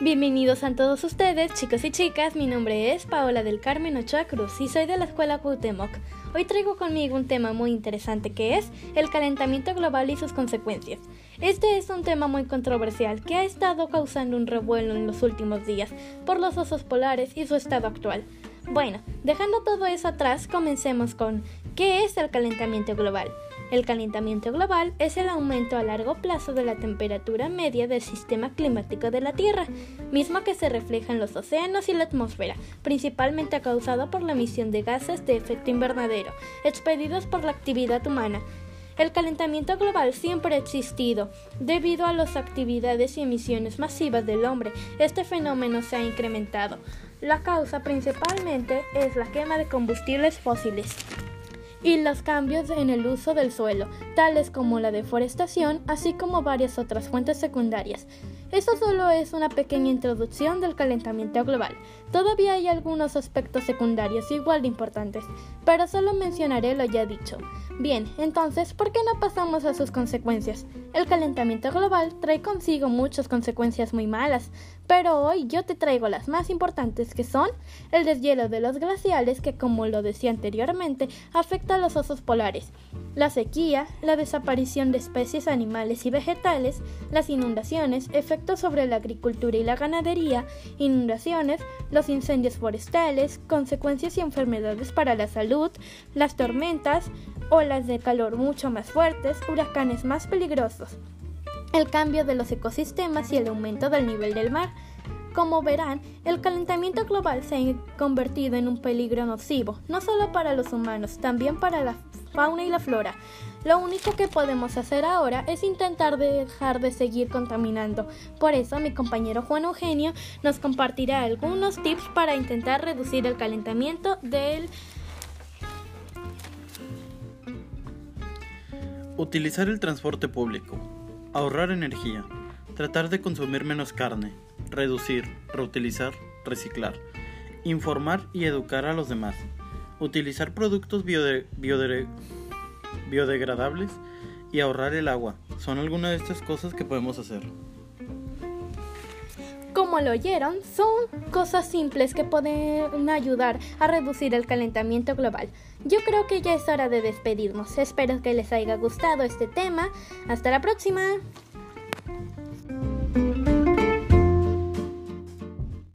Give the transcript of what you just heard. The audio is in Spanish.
Bienvenidos a todos ustedes, chicos y chicas. Mi nombre es Paola del Carmen Ochoa Cruz y soy de la Escuela Cuauhtémoc. Hoy traigo conmigo un tema muy interesante que es el calentamiento global y sus consecuencias. Este es un tema muy controversial que ha estado causando un revuelo en los últimos días por los osos polares y su estado actual. Bueno, dejando todo eso atrás, comencemos con ¿qué es el calentamiento global? El calentamiento global es el aumento a largo plazo de la temperatura media del sistema climático de la Tierra, mismo que se refleja en los océanos y la atmósfera, principalmente causado por la emisión de gases de efecto invernadero, expedidos por la actividad humana. El calentamiento global siempre ha existido. Debido a las actividades y emisiones masivas del hombre, este fenómeno se ha incrementado. La causa principalmente es la quema de combustibles fósiles y los cambios en el uso del suelo, tales como la deforestación, así como varias otras fuentes secundarias. Eso solo es una pequeña introducción del calentamiento global. Todavía hay algunos aspectos secundarios igual de importantes, pero solo mencionaré lo ya dicho. Bien, entonces, ¿por qué no pasamos a sus consecuencias? El calentamiento global trae consigo muchas consecuencias muy malas, pero hoy yo te traigo las más importantes que son el deshielo de los glaciales que como lo decía anteriormente afecta a los osos polares, la sequía, la desaparición de especies animales y vegetales, las inundaciones, efectos sobre la agricultura y la ganadería, inundaciones, los incendios forestales, consecuencias y enfermedades para la salud, las tormentas, olas de calor mucho más fuertes, huracanes más peligrosos, el cambio de los ecosistemas y el aumento del nivel del mar. Como verán, el calentamiento global se ha convertido en un peligro nocivo, no solo para los humanos, también para la fauna y la flora. Lo único que podemos hacer ahora es intentar dejar de seguir contaminando. Por eso mi compañero Juan Eugenio nos compartirá algunos tips para intentar reducir el calentamiento del Utilizar el transporte público. Ahorrar energía. Tratar de consumir menos carne. Reducir, reutilizar, reciclar. Informar y educar a los demás. Utilizar productos biodegradables y ahorrar el agua. Son algunas de estas cosas que podemos hacer. Como lo oyeron, son cosas simples que pueden ayudar a reducir el calentamiento global. Yo creo que ya es hora de despedirnos. Espero que les haya gustado este tema. Hasta la próxima.